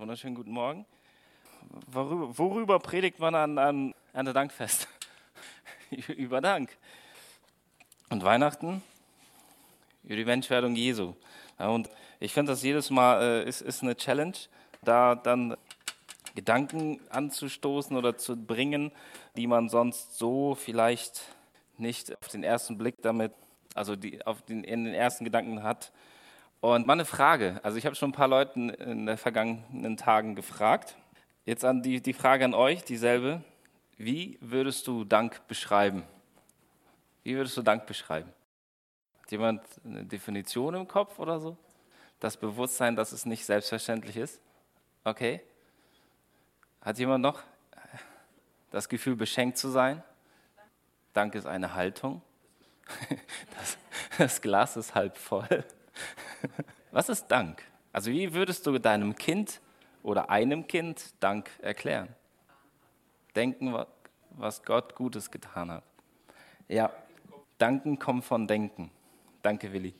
Wunderschönen guten Morgen. Worüber, worüber predigt man an, an, an der Dankfest? über Dank. Und Weihnachten? Über die Menschwerdung Jesu. Ja, und ich finde das jedes Mal äh, ist, ist eine Challenge, da dann Gedanken anzustoßen oder zu bringen, die man sonst so vielleicht nicht auf den ersten Blick damit, also die, auf den, in den ersten Gedanken hat. Und mal eine Frage. Also ich habe schon ein paar Leuten in den vergangenen Tagen gefragt. Jetzt an die, die Frage an euch, dieselbe. Wie würdest du Dank beschreiben? Wie würdest du Dank beschreiben? Hat jemand eine Definition im Kopf oder so? Das Bewusstsein, dass es nicht selbstverständlich ist? Okay. Hat jemand noch das Gefühl, beschenkt zu sein? Dank ist eine Haltung. Das, das Glas ist halb voll. Was ist Dank? Also wie würdest du deinem Kind oder einem Kind Dank erklären? Denken, was Gott Gutes getan hat. Ja, danken kommt von denken. Danke, Willi.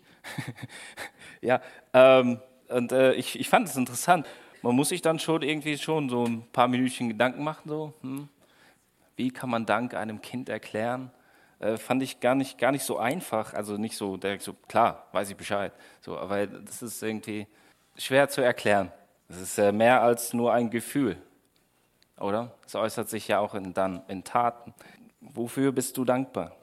ja, ähm, und äh, ich, ich fand es interessant. Man muss sich dann schon irgendwie schon so ein paar Minütchen Gedanken machen, so, hm, wie kann man Dank einem Kind erklären? Äh, fand ich gar nicht, gar nicht so einfach. Also nicht so direkt so, klar, weiß ich Bescheid. So, aber das ist irgendwie schwer zu erklären. Es ist mehr als nur ein Gefühl, oder? Es äußert sich ja auch in, dann in Taten. Wofür bist du dankbar?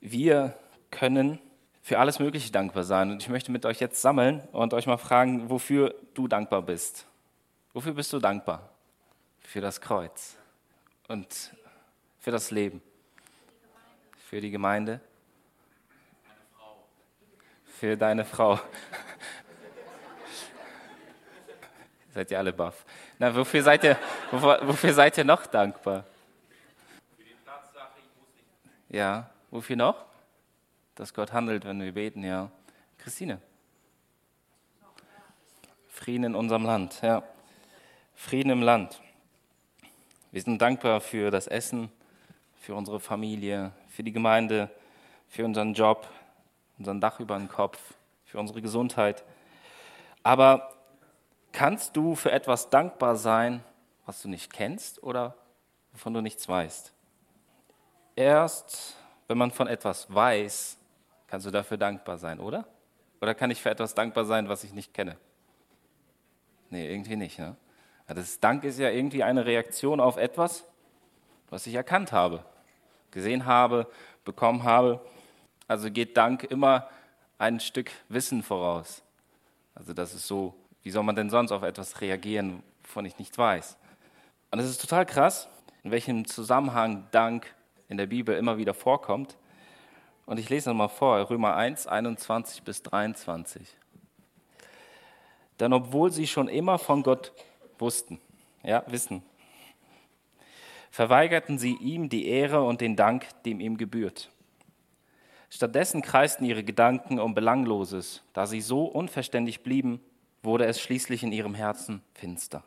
Wir können für alles Mögliche dankbar sein. Und ich möchte mit euch jetzt sammeln und euch mal fragen, wofür du dankbar bist. Wofür bist du dankbar? Für das Kreuz und für das Leben für die Gemeinde? Für deine Frau. seid ihr alle baff. Na, wofür seid ihr, wofür, wofür seid ihr noch dankbar? Für die Tatsache, ich muss nicht. Ja, wofür noch? Dass Gott handelt, wenn wir beten, ja. Christine. Frieden in unserem Land, ja. Frieden im Land. Wir sind dankbar für das Essen, für unsere Familie, für die Gemeinde, für unseren Job, unseren Dach über den Kopf, für unsere Gesundheit. Aber kannst du für etwas dankbar sein, was du nicht kennst oder wovon du nichts weißt? Erst wenn man von etwas weiß, kannst du dafür dankbar sein, oder? Oder kann ich für etwas dankbar sein, was ich nicht kenne? Nee, irgendwie nicht. Ne? Das Dank ist ja irgendwie eine Reaktion auf etwas, was ich erkannt habe gesehen habe, bekommen habe. Also geht Dank immer ein Stück Wissen voraus. Also das ist so, wie soll man denn sonst auf etwas reagieren, wovon ich nichts weiß? Und es ist total krass, in welchem Zusammenhang Dank in der Bibel immer wieder vorkommt. Und ich lese nochmal vor, Römer 1, 21 bis 23. Denn obwohl sie schon immer von Gott wussten, ja, wissen, verweigerten sie ihm die Ehre und den Dank, dem ihm gebührt. Stattdessen kreisten ihre Gedanken um Belangloses. Da sie so unverständlich blieben, wurde es schließlich in ihrem Herzen finster.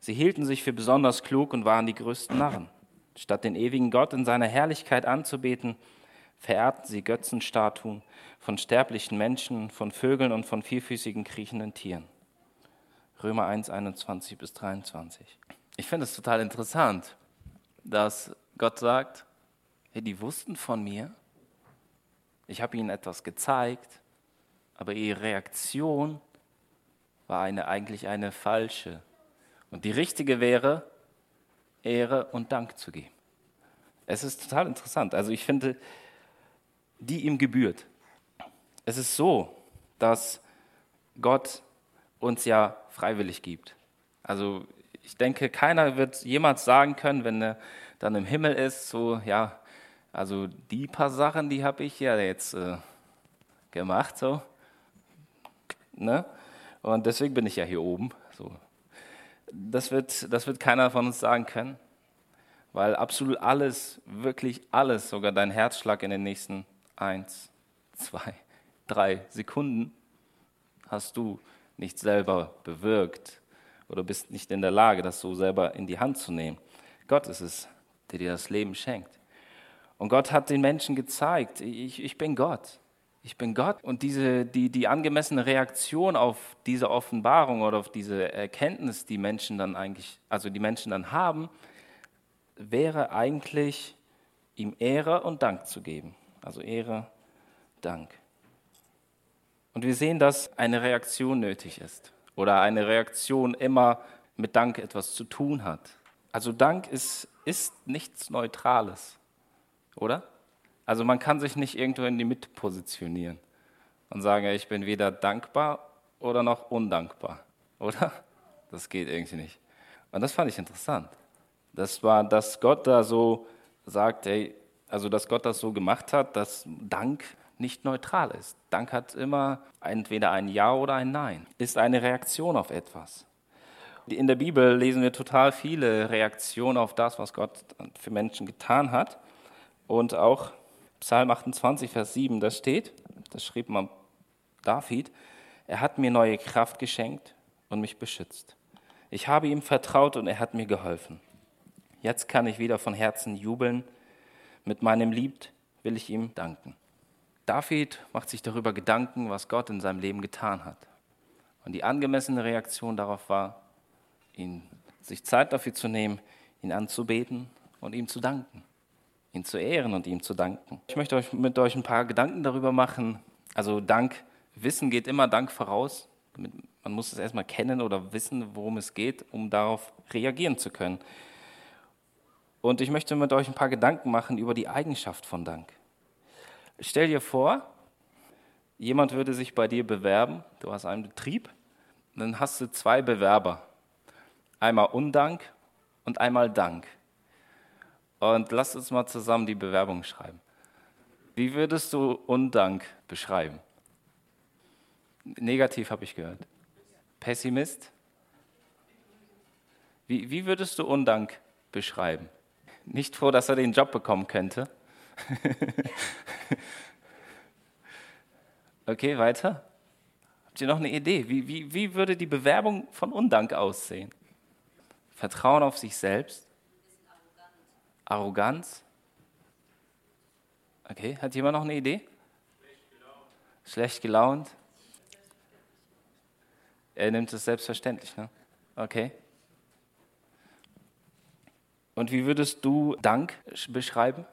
Sie hielten sich für besonders klug und waren die größten Narren. Statt den ewigen Gott in seiner Herrlichkeit anzubeten, verehrten sie Götzenstatuen von sterblichen Menschen, von Vögeln und von vierfüßigen kriechenden Tieren. Römer 1, 21 bis 23. Ich finde es total interessant, dass Gott sagt, hey, die wussten von mir, ich habe ihnen etwas gezeigt, aber ihre Reaktion war eine, eigentlich eine falsche. Und die richtige wäre, Ehre und Dank zu geben. Es ist total interessant. Also ich finde, die ihm gebührt. Es ist so, dass Gott uns ja freiwillig gibt. Also ich denke, keiner wird jemals sagen können, wenn er dann im Himmel ist, so, ja, also die paar Sachen, die habe ich ja jetzt äh, gemacht, so. Ne? Und deswegen bin ich ja hier oben. So. Das, wird, das wird keiner von uns sagen können, weil absolut alles, wirklich alles, sogar dein Herzschlag in den nächsten eins, zwei, drei Sekunden hast du nicht selber bewirkt, oder bist nicht in der Lage, das so selber in die Hand zu nehmen. Gott ist es, der dir das Leben schenkt. Und Gott hat den Menschen gezeigt, ich, ich bin Gott. Ich bin Gott. Und diese, die, die angemessene Reaktion auf diese Offenbarung oder auf diese Erkenntnis, die Menschen dann eigentlich, also die Menschen dann haben, wäre eigentlich, ihm Ehre und Dank zu geben. Also Ehre, Dank. Und wir sehen, dass eine Reaktion nötig ist oder eine Reaktion immer mit Dank etwas zu tun hat. Also Dank ist, ist nichts Neutrales, oder? Also man kann sich nicht irgendwo in die Mitte positionieren und sagen, ich bin weder dankbar oder noch undankbar, oder? Das geht irgendwie nicht. Und das fand ich interessant. Das war, dass Gott da so sagt, ey, also dass Gott das so gemacht hat, dass Dank nicht neutral ist. Dank hat immer entweder ein Ja oder ein Nein, ist eine Reaktion auf etwas. In der Bibel lesen wir total viele Reaktionen auf das, was Gott für Menschen getan hat. Und auch Psalm 28, Vers 7, da steht, das schrieb man David, er hat mir neue Kraft geschenkt und mich beschützt. Ich habe ihm vertraut und er hat mir geholfen. Jetzt kann ich wieder von Herzen jubeln. Mit meinem Lied will ich ihm danken. David macht sich darüber Gedanken, was Gott in seinem Leben getan hat. Und die angemessene Reaktion darauf war, ihn, sich Zeit dafür zu nehmen, ihn anzubeten und ihm zu danken, ihn zu ehren und ihm zu danken. Ich möchte euch mit euch ein paar Gedanken darüber machen. Also Dank, Wissen geht immer Dank voraus. Man muss es erstmal kennen oder wissen, worum es geht, um darauf reagieren zu können. Und ich möchte mit euch ein paar Gedanken machen über die Eigenschaft von Dank. Stell dir vor, jemand würde sich bei dir bewerben, du hast einen Betrieb, dann hast du zwei Bewerber. Einmal Undank und einmal Dank. Und lass uns mal zusammen die Bewerbung schreiben. Wie würdest du Undank beschreiben? Negativ habe ich gehört. Pessimist? Wie, wie würdest du Undank beschreiben? Nicht froh, dass er den Job bekommen könnte. okay, weiter. Habt ihr noch eine Idee? Wie, wie, wie würde die Bewerbung von Undank aussehen? Vertrauen auf sich selbst? Arroganz? Okay, hat jemand noch eine Idee? Schlecht gelaunt. Er nimmt es selbstverständlich, ne? Okay. Und wie würdest du Dank beschreiben?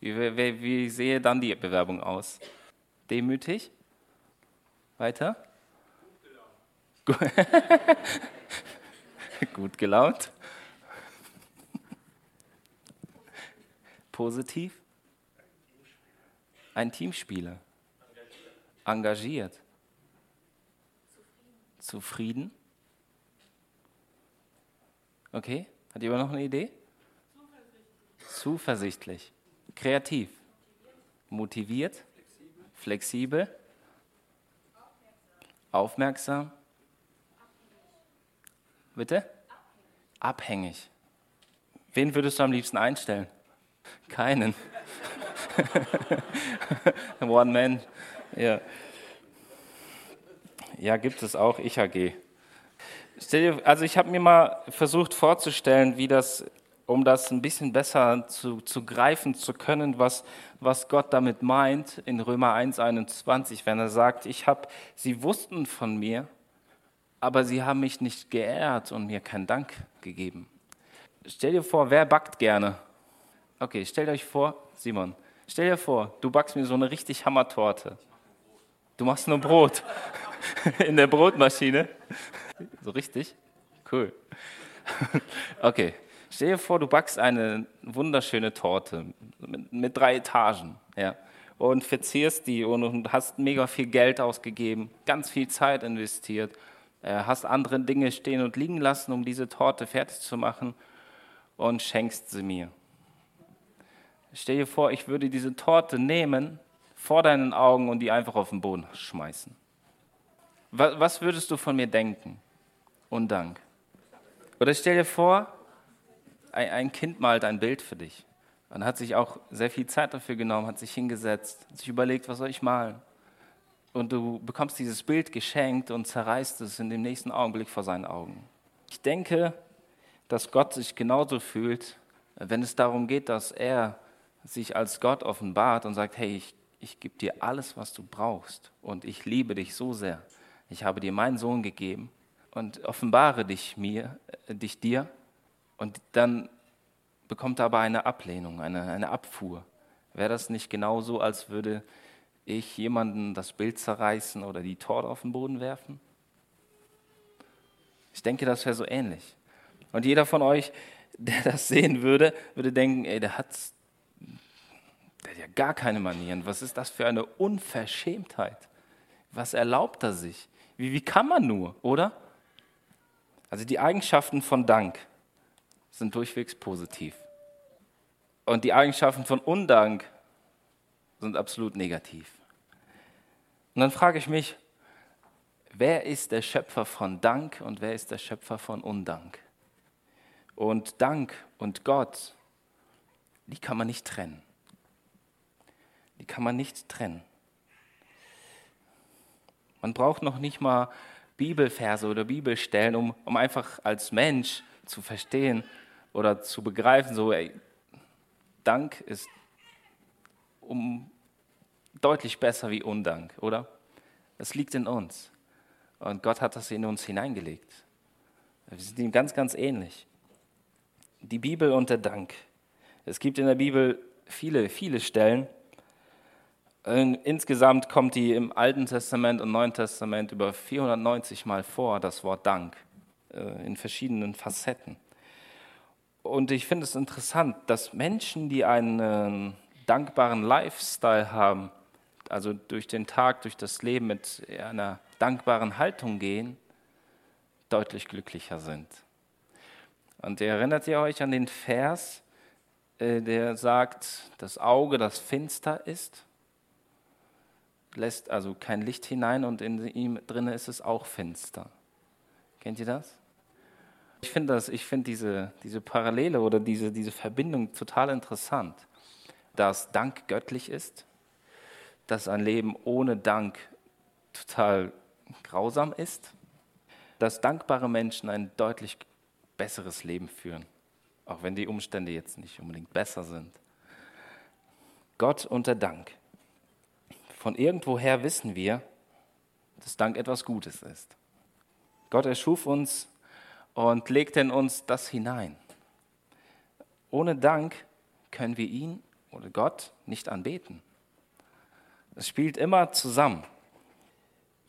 Wie, wie, wie sehe dann die Bewerbung aus? Demütig? Weiter? Gut gelaunt. Gut gelaunt. Positiv? Ein Teamspieler. Engagiert. Zufrieden. Okay, hat jemand noch eine Idee? Zuversichtlich. Kreativ. Motiviert. Flexibel. Aufmerksam. Bitte? Abhängig. Wen würdest du am liebsten einstellen? Keinen. One Man. Ja. ja, gibt es auch. Ich AG. Also ich habe mir mal versucht vorzustellen, wie das um das ein bisschen besser zu, zu greifen zu können, was, was Gott damit meint in Römer 1, 21, wenn er sagt, ich habe, sie wussten von mir, aber sie haben mich nicht geehrt und mir keinen Dank gegeben. Stell dir vor, wer backt gerne? Okay, stellt euch vor, Simon, stell dir vor, du backst mir so eine richtig Hammertorte. Du machst nur Brot in der Brotmaschine. So richtig? Cool. Okay, Stell dir vor, du backst eine wunderschöne Torte mit, mit drei Etagen ja, und verzierst die und, und, hast mega viel Geld ausgegeben, ganz viel Zeit investiert, äh, hast andere Dinge stehen und liegen lassen, um diese Torte fertig zu machen und schenkst sie mir. Stell dir vor, ich würde diese Torte nehmen vor deinen Augen und die einfach auf den Boden schmeißen. Was, was würdest du von mir denken? Undank. Oder stell dir vor, ein Kind malt ein Bild für dich und hat sich auch sehr viel Zeit dafür genommen, hat sich hingesetzt, hat sich überlegt, was soll ich malen? Und du bekommst dieses Bild geschenkt und zerreißt es in dem nächsten Augenblick vor seinen Augen. Ich denke, dass Gott sich genauso fühlt, wenn es darum geht, dass er sich als Gott offenbart und sagt, hey, ich, ich gebe dir alles, was du brauchst und ich liebe dich so sehr. Ich habe dir meinen Sohn gegeben und offenbare dich mir, äh, dich dir und dann bekommt er aber eine Ablehnung, eine, eine Abfuhr. Wäre das nicht genauso, als würde ich jemanden das Bild zerreißen oder die Torte auf den Boden werfen? Ich denke, das wäre so ähnlich. Und jeder von euch, der das sehen würde, würde denken, ey, der hat, der hat ja gar keine Manieren. Was ist das für eine Unverschämtheit? Was erlaubt er sich? Wie, wie kann man nur, oder? Also die Eigenschaften von Dank sind durchwegs positiv. Und die Eigenschaften von Undank sind absolut negativ. Und dann frage ich mich, wer ist der Schöpfer von Dank und wer ist der Schöpfer von Undank? Und Dank und Gott, die kann man nicht trennen. Die kann man nicht trennen. Man braucht noch nicht mal Bibelverse oder Bibelstellen, um, um einfach als Mensch zu verstehen oder zu begreifen, so ey, Dank ist um deutlich besser wie Undank, oder? Es liegt in uns. Und Gott hat das in uns hineingelegt. Wir sind ihm ganz, ganz ähnlich. Die Bibel und der Dank. Es gibt in der Bibel viele, viele Stellen. Insgesamt kommt die im Alten Testament und Neuen Testament über 490 Mal vor, das Wort Dank, äh, in verschiedenen Facetten. Und ich finde es interessant, dass Menschen, die einen dankbaren Lifestyle haben, also durch den Tag, durch das Leben mit einer dankbaren Haltung gehen, deutlich glücklicher sind. Und erinnert ihr euch an den Vers, äh, der sagt, das Auge, das finster ist, lässt also kein Licht hinein und in ihm drinne ist es auch finster. Kennt ihr das? Ich finde das, ich finde diese, diese Parallele oder diese, diese Verbindung total interessant, dass Dank göttlich ist, dass ein Leben ohne Dank total grausam ist, dass dankbare Menschen ein deutlich besseres Leben führen, auch wenn die Umstände jetzt nicht unbedingt besser sind. Gott unter Dank. Von irgendwoher wissen wir, dass Dank etwas Gutes ist. Gott erschuf uns und legt in uns das hinein. Ohne Dank können wir ihn oder Gott nicht anbeten. Es spielt immer zusammen.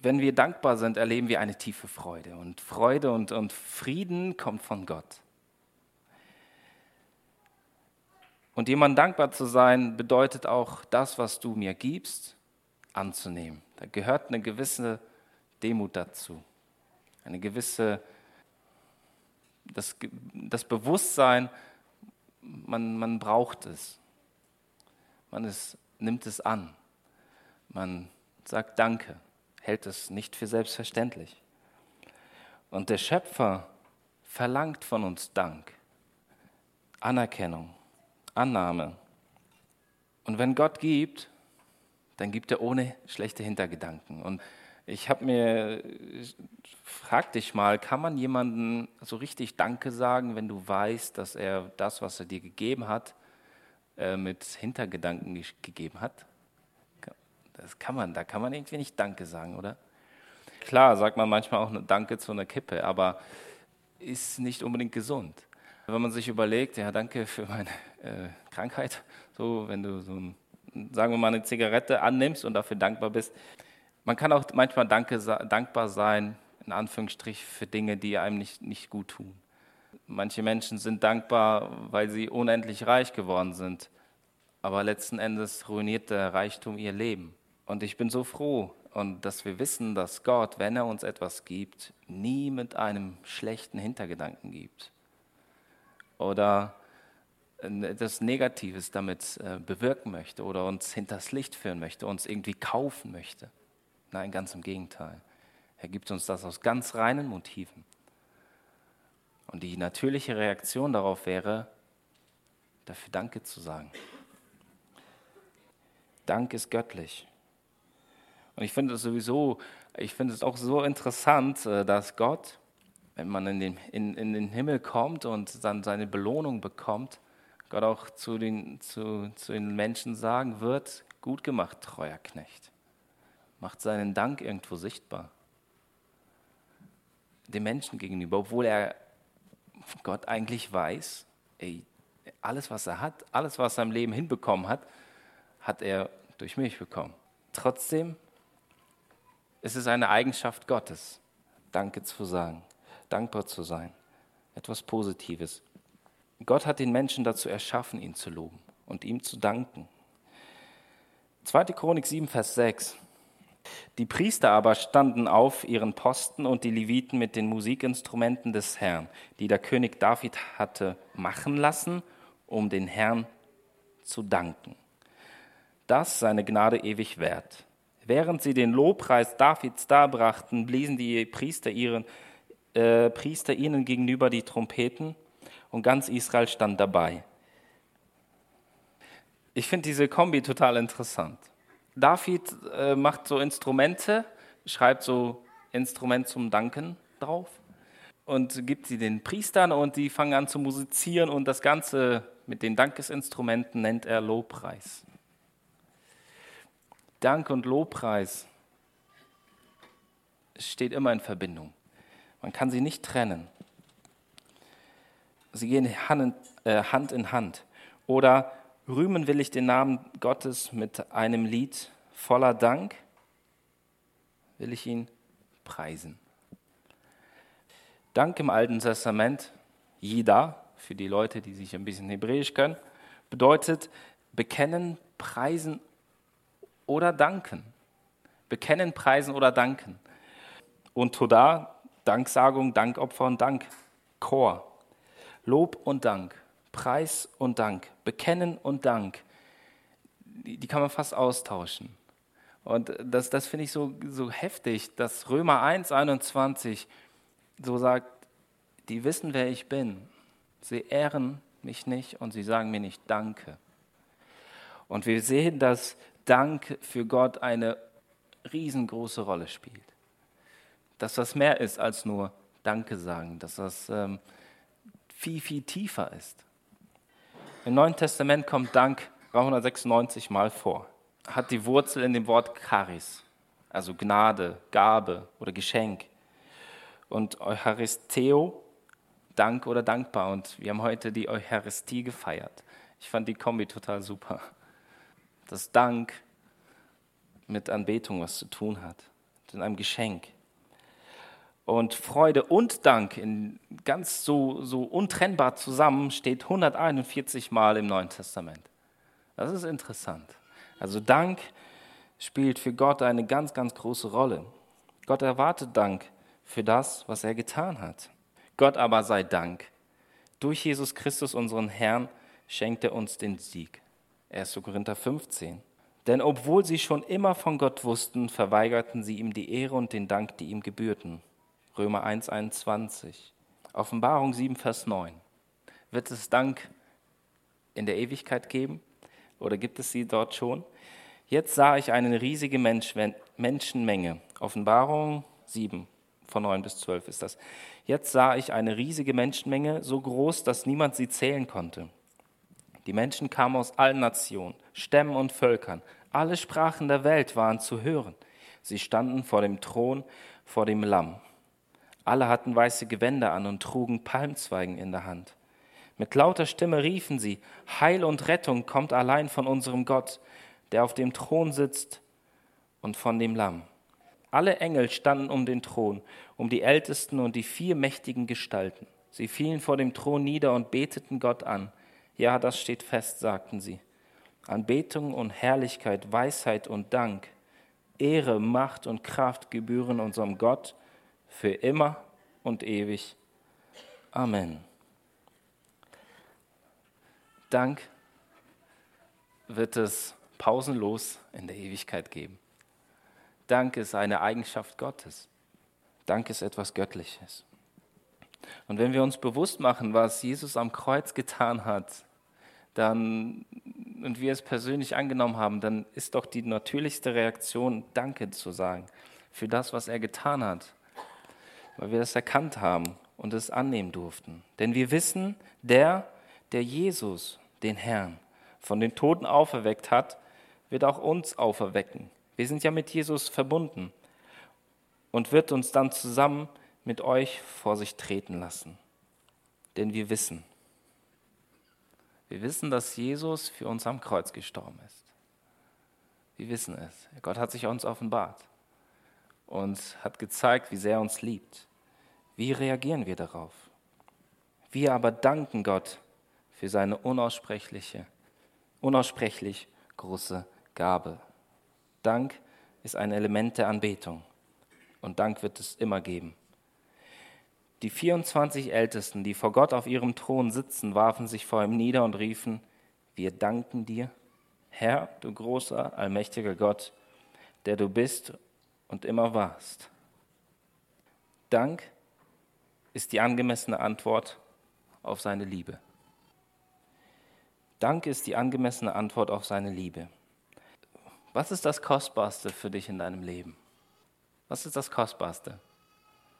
Wenn wir dankbar sind, erleben wir eine tiefe Freude. Und Freude und, und Frieden kommt von Gott. Und jemand dankbar zu sein, bedeutet auch das, was du mir gibst, anzunehmen. Da gehört eine gewisse Demut dazu. Eine gewisse das, das Bewusstsein, man, man braucht es. Man ist, nimmt es an. Man sagt Danke, hält es nicht für selbstverständlich. Und der Schöpfer verlangt von uns Dank, Anerkennung, Annahme. Und wenn Gott gibt, dann gibt er ohne schlechte Hintergedanken. Und ich habe mir, frag dich mal, kann man jemandem so richtig Danke sagen, wenn du weißt, dass er das, was er dir gegeben hat, äh, mit Hintergedanken gegeben hat? Das kann man, da kann man irgendwie nicht Danke sagen, oder? Klar, sagt man manchmal auch Danke zu einer Kippe, aber ist nicht unbedingt gesund. Wenn man sich überlegt, ja, danke für meine äh, Krankheit, so, wenn du so ein, sagen wir mal, eine Zigarette annimmst und dafür dankbar bist, man kann auch manchmal danke, dankbar sein, in Anführungsstrich, für Dinge, die einem nicht, nicht gut tun. Manche Menschen sind dankbar, weil sie unendlich reich geworden sind, aber letzten Endes ruiniert der Reichtum ihr Leben. Und ich bin so froh, und dass wir wissen, dass Gott, wenn er uns etwas gibt, nie mit einem schlechten Hintergedanken gibt. Oder etwas Negatives damit äh, bewirken möchte oder uns hinters Licht führen möchte, uns irgendwie kaufen möchte. Nein, ganz im Gegenteil. Er gibt uns das aus ganz reinen Motiven. Und die natürliche Reaktion darauf wäre, dafür Danke zu sagen. Dank ist göttlich. Und ich finde es sowieso, ich finde es auch so interessant, äh, dass Gott, wenn man in den, in, in den Himmel kommt und dann seine Belohnung bekommt, Gott auch zu den, zu, zu den Menschen sagen wird, Gut gemacht, treuer Knecht. Macht seinen Dank irgendwo sichtbar. Dem Menschen gegenüber, obwohl er Gott eigentlich weiß, ey, alles, was er hat, alles, was er im Leben hinbekommen hat, hat er durch mich bekommen. Trotzdem ist es eine Eigenschaft Gottes, Danke zu sagen, dankbar zu sein, etwas Positives. Gott hat den Menschen dazu erschaffen, ihn zu loben und ihm zu danken. 2. Chronik 7, Vers 6. Die Priester aber standen auf ihren Posten und die Leviten mit den Musikinstrumenten des Herrn, die der König David hatte machen lassen, um den Herrn zu danken. Das seine Gnade ewig wert. Während sie den Lobpreis Davids darbrachten, bliesen die Priester, ihren, äh, Priester ihnen gegenüber die Trompeten und ganz Israel stand dabei. Ich finde diese Kombi total interessant. David äh, macht so Instrumente, schreibt so Instrument zum Danken drauf und gibt sie den Priestern und die fangen an zu musizieren und das Ganze mit den Dankesinstrumenten nennt er Lobpreis. Dank und Lobpreis steht immer in Verbindung. Man kann sie nicht trennen. Sie gehen äh, Hand in Hand. Oder rühmen will ich den Namen Gottes mit einem Lied voller Dank, will ich ihn preisen. Dank im Alten Testament, Jida, für die Leute, die sich ein bisschen Hebräisch können, bedeutet bekennen, preisen oder danken. Bekennen, preisen oder danken. Und Toda, Danksagung, Dankopfer und Dank. Chor. Lob und Dank. Preis und Dank. Bekennen und Dank. Die, die kann man fast austauschen. Und das, das finde ich so, so heftig, dass Römer 1, 21 so sagt, die wissen, wer ich bin. Sie ehren mich nicht und sie sagen mir nicht Danke. Und wir sehen, dass Dank für Gott eine riesengroße Rolle spielt. Dass das mehr ist als nur Danke sagen, dass das ähm, viel, viel tiefer ist. Im Neuen Testament kommt Dank 396 Mal vor. Hat die Wurzel in dem Wort Charis, also Gnade, Gabe oder Geschenk. Und Eucharisteo, Dank oder dankbar. Und wir haben heute die Eucharistie gefeiert. Ich fand die Kombi total super dass Dank mit Anbetung was zu tun hat, in einem Geschenk. Und Freude und Dank in ganz so, so untrennbar zusammen steht 141 Mal im Neuen Testament. Das ist interessant. Also Dank spielt für Gott eine ganz, ganz große Rolle. Gott erwartet Dank für das, was er getan hat. Gott aber sei Dank. Durch Jesus Christus, unseren Herrn, schenkt er uns den Sieg. 1. Korinther 15. Denn obwohl sie schon immer von Gott wussten, verweigerten sie ihm die Ehre und den Dank, die ihm gebührten. Römer 1, 21. Offenbarung 7, Vers 9. Wird es Dank in der Ewigkeit geben? Oder gibt es sie dort schon? Jetzt sah ich eine riesige Mensch Menschenmenge. Offenbarung 7, von 9 bis 12 ist das. Jetzt sah ich eine riesige Menschenmenge, so groß, dass niemand sie zählen konnte. Die Menschen kamen aus allen Nationen, Stämmen und Völkern. Alle Sprachen der Welt waren zu hören. Sie standen vor dem Thron, vor dem Lamm. Alle hatten weiße Gewänder an und trugen Palmzweigen in der Hand. Mit lauter Stimme riefen sie, Heil und Rettung kommt allein von unserem Gott, der auf dem Thron sitzt und von dem Lamm. Alle Engel standen um den Thron, um die Ältesten und die vier mächtigen Gestalten. Sie fielen vor dem Thron nieder und beteten Gott an. Ja, das steht fest, sagten sie. Anbetung und Herrlichkeit, Weisheit und Dank, Ehre, Macht und Kraft gebühren unserem Gott für immer und ewig. Amen. Dank wird es pausenlos in der Ewigkeit geben. Dank ist eine Eigenschaft Gottes. Dank ist etwas Göttliches. Und wenn wir uns bewusst machen, was Jesus am Kreuz getan hat, dann, und wir es persönlich angenommen haben, dann ist doch die natürlichste Reaktion, Danke zu sagen für das, was er getan hat, weil wir das erkannt haben und es annehmen durften. Denn wir wissen, der, der Jesus, den Herrn, von den Toten auferweckt hat, wird auch uns auferwecken. Wir sind ja mit Jesus verbunden und wird uns dann zusammen mit euch vor sich treten lassen. Denn wir wissen, wir wissen, dass Jesus für uns am Kreuz gestorben ist. Wir wissen es. Gott hat sich uns offenbart und hat gezeigt, wie sehr er uns liebt. Wie reagieren wir darauf? Wir aber danken Gott für seine unaussprechliche, unaussprechlich große Gabe. Dank ist ein Element der Anbetung und Dank wird es immer geben. Die 24 Ältesten, die vor Gott auf ihrem Thron sitzen, warfen sich vor ihm nieder und riefen, wir danken dir, Herr, du großer, allmächtiger Gott, der du bist und immer warst. Dank ist die angemessene Antwort auf seine Liebe. Dank ist die angemessene Antwort auf seine Liebe. Was ist das Kostbarste für dich in deinem Leben? Was ist das Kostbarste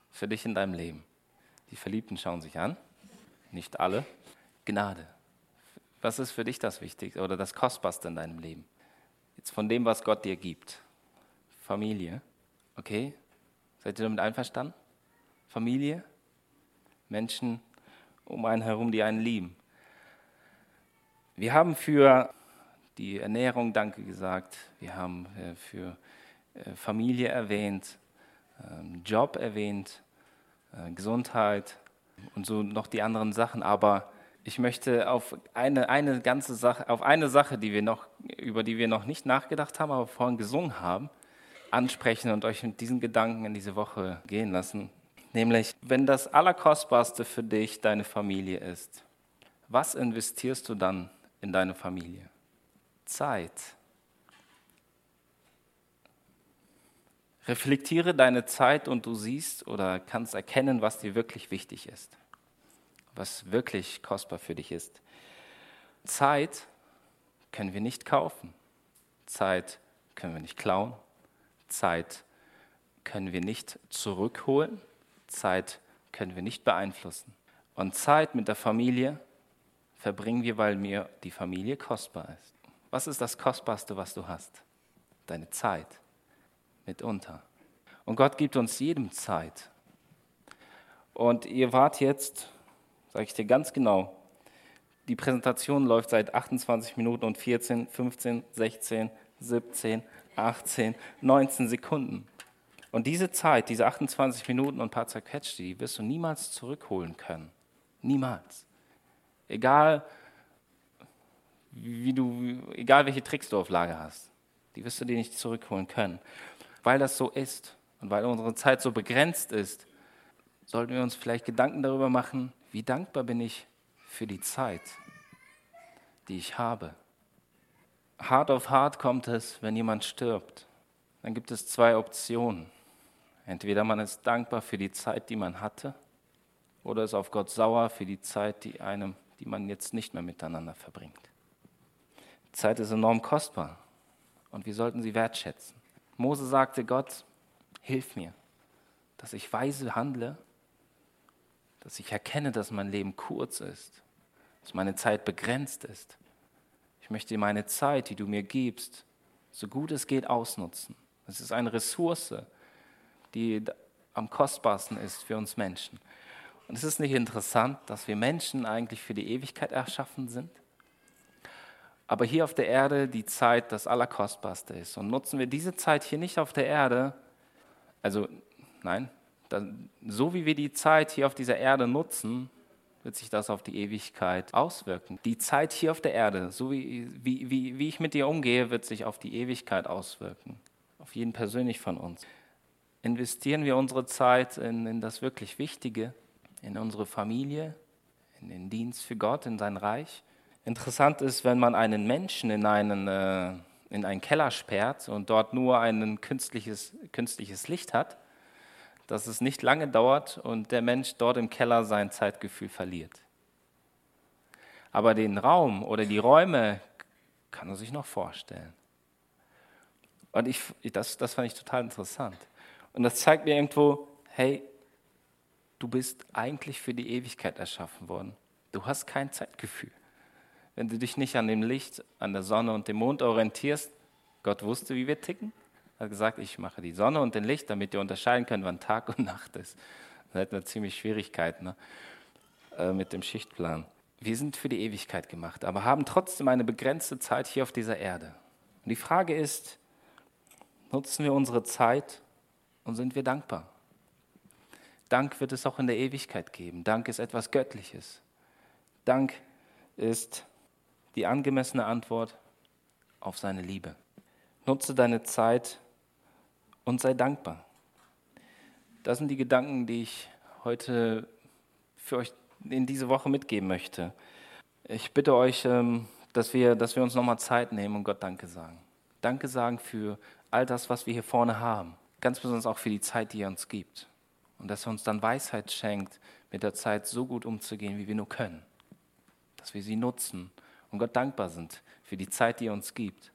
für dich in deinem Leben? Die Verliebten schauen sich an, nicht alle. Gnade. Was ist für dich das Wichtigste oder das Kostbarste in deinem Leben? Jetzt von dem, was Gott dir gibt. Familie. Okay? Seid ihr damit einverstanden? Familie? Menschen um einen herum, die einen lieben. Wir haben für die Ernährung Danke gesagt. Wir haben äh, für äh, Familie erwähnt, ähm, Job erwähnt, äh, Gesundheit und so noch die anderen Sachen. Aber ich möchte auf eine, eine ganze Sache, auf eine Sache, die wir noch, über die wir noch nicht nachgedacht haben, aber vorhin gesungen haben, ansprechen und euch mit diesen Gedanken in diese Woche gehen lassen. Nämlich, wenn das Allerkostbarste für dich deine Familie ist, was investierst du dann in deine Familie? Zeit. Reflektiere deine Zeit und du siehst oder kannst erkennen, was dir wirklich wichtig ist, was wirklich kostbar für dich ist. Zeit können wir nicht kaufen. Zeit können wir nicht klauen. Zeit können wir nicht zurückholen. Zeit können wir nicht beeinflussen. Und Zeit mit der Familie verbringen wir, weil mir die Familie kostbar ist. Was ist das Kostbarste, was du hast? Deine Zeit mitunter. Und Gott gibt uns jedem Zeit. Und ihr wart jetzt, sage ich dir ganz genau, die Präsentation läuft seit 28 Minuten und 14, 15, 16, 17, 18, 19 Sekunden. Und diese Zeit, diese 28 Minuten und ein paar zerquetschte, die wirst du niemals zurückholen können. Niemals. Egal, wie du, egal welche Tricks du auf Lager hast, die wirst du dir nicht zurückholen können weil das so ist und weil unsere Zeit so begrenzt ist, sollten wir uns vielleicht Gedanken darüber machen, wie dankbar bin ich für die Zeit, die ich habe. Hart auf hart kommt es, wenn jemand stirbt. Dann gibt es zwei Optionen. Entweder man ist dankbar für die Zeit, die man hatte, oder ist auf Gott sauer für die Zeit, die, einem, die man jetzt nicht mehr miteinander verbringt. Zeit ist enorm kostbar und wir sollten sie wertschätzen. Mose sagte, Gott, hilf mir, dass ich weise handle, dass ich erkenne, dass mein Leben kurz ist, dass meine Zeit begrenzt ist. Ich möchte meine Zeit, die du mir gibst, so gut es geht ausnutzen. Es ist eine Ressource, die am kostbarsten ist für uns Menschen. Und es ist nicht interessant, dass wir Menschen eigentlich für die Ewigkeit erschaffen sind? aber hier auf der Erde die Zeit das Allerkostbarste ist. Und nutzen wir diese Zeit hier nicht auf der Erde, also nein, so wie wir die Zeit hier auf dieser Erde nutzen, wird sich das auf die Ewigkeit auswirken. Die Zeit hier auf der Erde, so wie, wie, wie, wie ich mit dir umgehe, wird sich auf die Ewigkeit auswirken. Auf jeden persönlich von uns. Investieren wir unsere Zeit in, in das wirklich Wichtige, in unsere Familie, in den Dienst für Gott, in sein Reich? Interessant ist, wenn man einen Menschen in einen, äh, in einen Keller sperrt und dort nur ein künstliches, künstliches Licht hat, dass es nicht lange dauert und der Mensch dort im Keller sein Zeitgefühl verliert. Aber den Raum oder die Räume kann er sich noch vorstellen. Und ich, das, das fand ich total interessant. Und das zeigt mir irgendwo, hey, du bist eigentlich für die Ewigkeit erschaffen worden. Du hast kein Zeitgefühl wenn du dich nicht an dem Licht, an der Sonne und dem Mond orientierst, Gott wusste, wie wir ticken. Er hat gesagt, ich mache die Sonne und den Licht, damit ihr unterscheiden könnt, wann Tag und Nacht ist. Da hätten wir ziemlich Schwierigkeiten ne? äh, mit dem Schichtplan. Wir sind für die Ewigkeit gemacht, aber haben trotzdem eine begrenzte Zeit hier auf dieser Erde. Und die Frage ist, nutzen wir unsere Zeit und sind wir dankbar? Dank wird es auch in der Ewigkeit geben. Dank ist etwas Göttliches. Dank ist die angemessene Antwort auf seine Liebe. Nutze deine Zeit und sei dankbar. Das sind die Gedanken, die ich heute für euch in diese Woche mitgeben möchte. Ich bitte euch, ähm, dass wir, dass wir uns nochmal Zeit nehmen und Gott Danke sagen. Danke sagen für all das, was wir hier vorne haben. Ganz besonders auch für die Zeit, die er uns gibt. Und dass er uns dann Weisheit schenkt, mit der Zeit so gut umzugehen, wie wir nur können. Dass wir sie nutzen und Gott dankbar sind für die Zeit, die er uns gibt.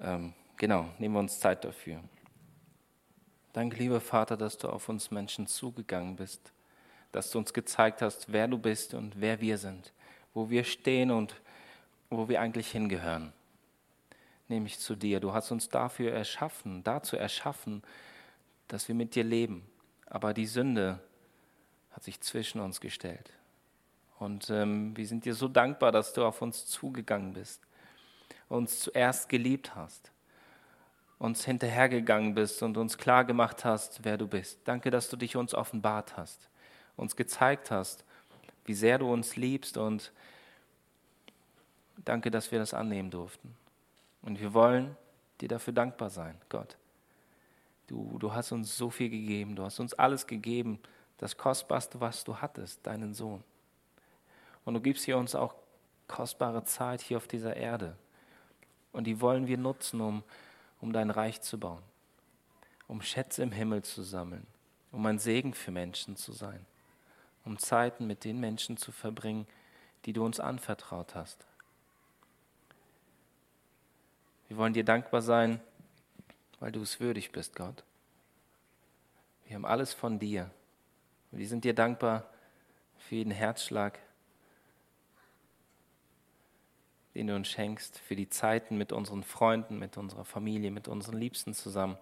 Ähm, genau, nehmen wir uns Zeit dafür. Danke, lieber Vater, dass du auf uns Menschen zugegangen bist, dass du uns gezeigt hast, wer du bist und wer wir sind, wo wir stehen und wo wir eigentlich hingehören, nämlich zu dir. Du hast uns dafür erschaffen, dazu erschaffen, dass wir mit dir leben. Aber die Sünde hat sich zwischen uns gestellt. Und ähm, wir sind dir so dankbar, dass du auf uns zugegangen bist, uns zuerst geliebt hast, uns hinterhergegangen bist und uns klar gemacht hast, wer du bist. Danke, dass du dich uns offenbart hast, uns gezeigt hast, wie sehr du uns liebst und danke, dass wir das annehmen durften. Und wir wollen dir dafür dankbar sein, Gott. Du, du hast uns so viel gegeben, du hast uns alles gegeben, das Kostbarste, was du hattest, deinen Sohn. Und du gibst hier uns auch kostbare Zeit hier auf dieser Erde. Und die wollen wir nutzen, um, um dein Reich zu bauen, um Schätze im Himmel zu sammeln, um ein Segen für Menschen zu sein, um Zeiten mit den Menschen zu verbringen, die du uns anvertraut hast. Wir wollen dir dankbar sein, weil du es würdig bist, Gott. Wir haben alles von dir. Wir sind dir dankbar für jeden Herzschlag, den du uns schenkst, für die Zeiten mit unseren Freunden, mit unserer Familie, mit unseren Liebsten zusammen.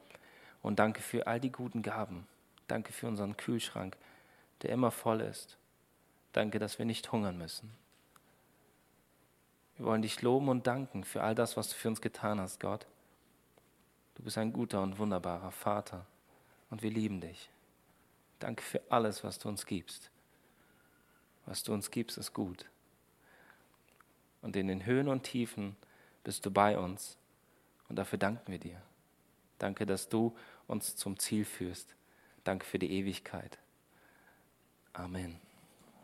Und danke für all die guten Gaben. Danke für unseren Kühlschrank, der immer voll ist. Danke, dass wir nicht hungern müssen. Wir wollen dich loben und danken für all das, was du für uns getan hast, Gott. Du bist ein guter und wunderbarer Vater und wir lieben dich. Danke für alles, was du uns gibst. Was du uns gibst, ist gut und in den Höhen und Tiefen bist du bei uns. Und dafür danken wir dir. Danke, dass du uns zum Ziel führst. Danke für die Ewigkeit. Amen.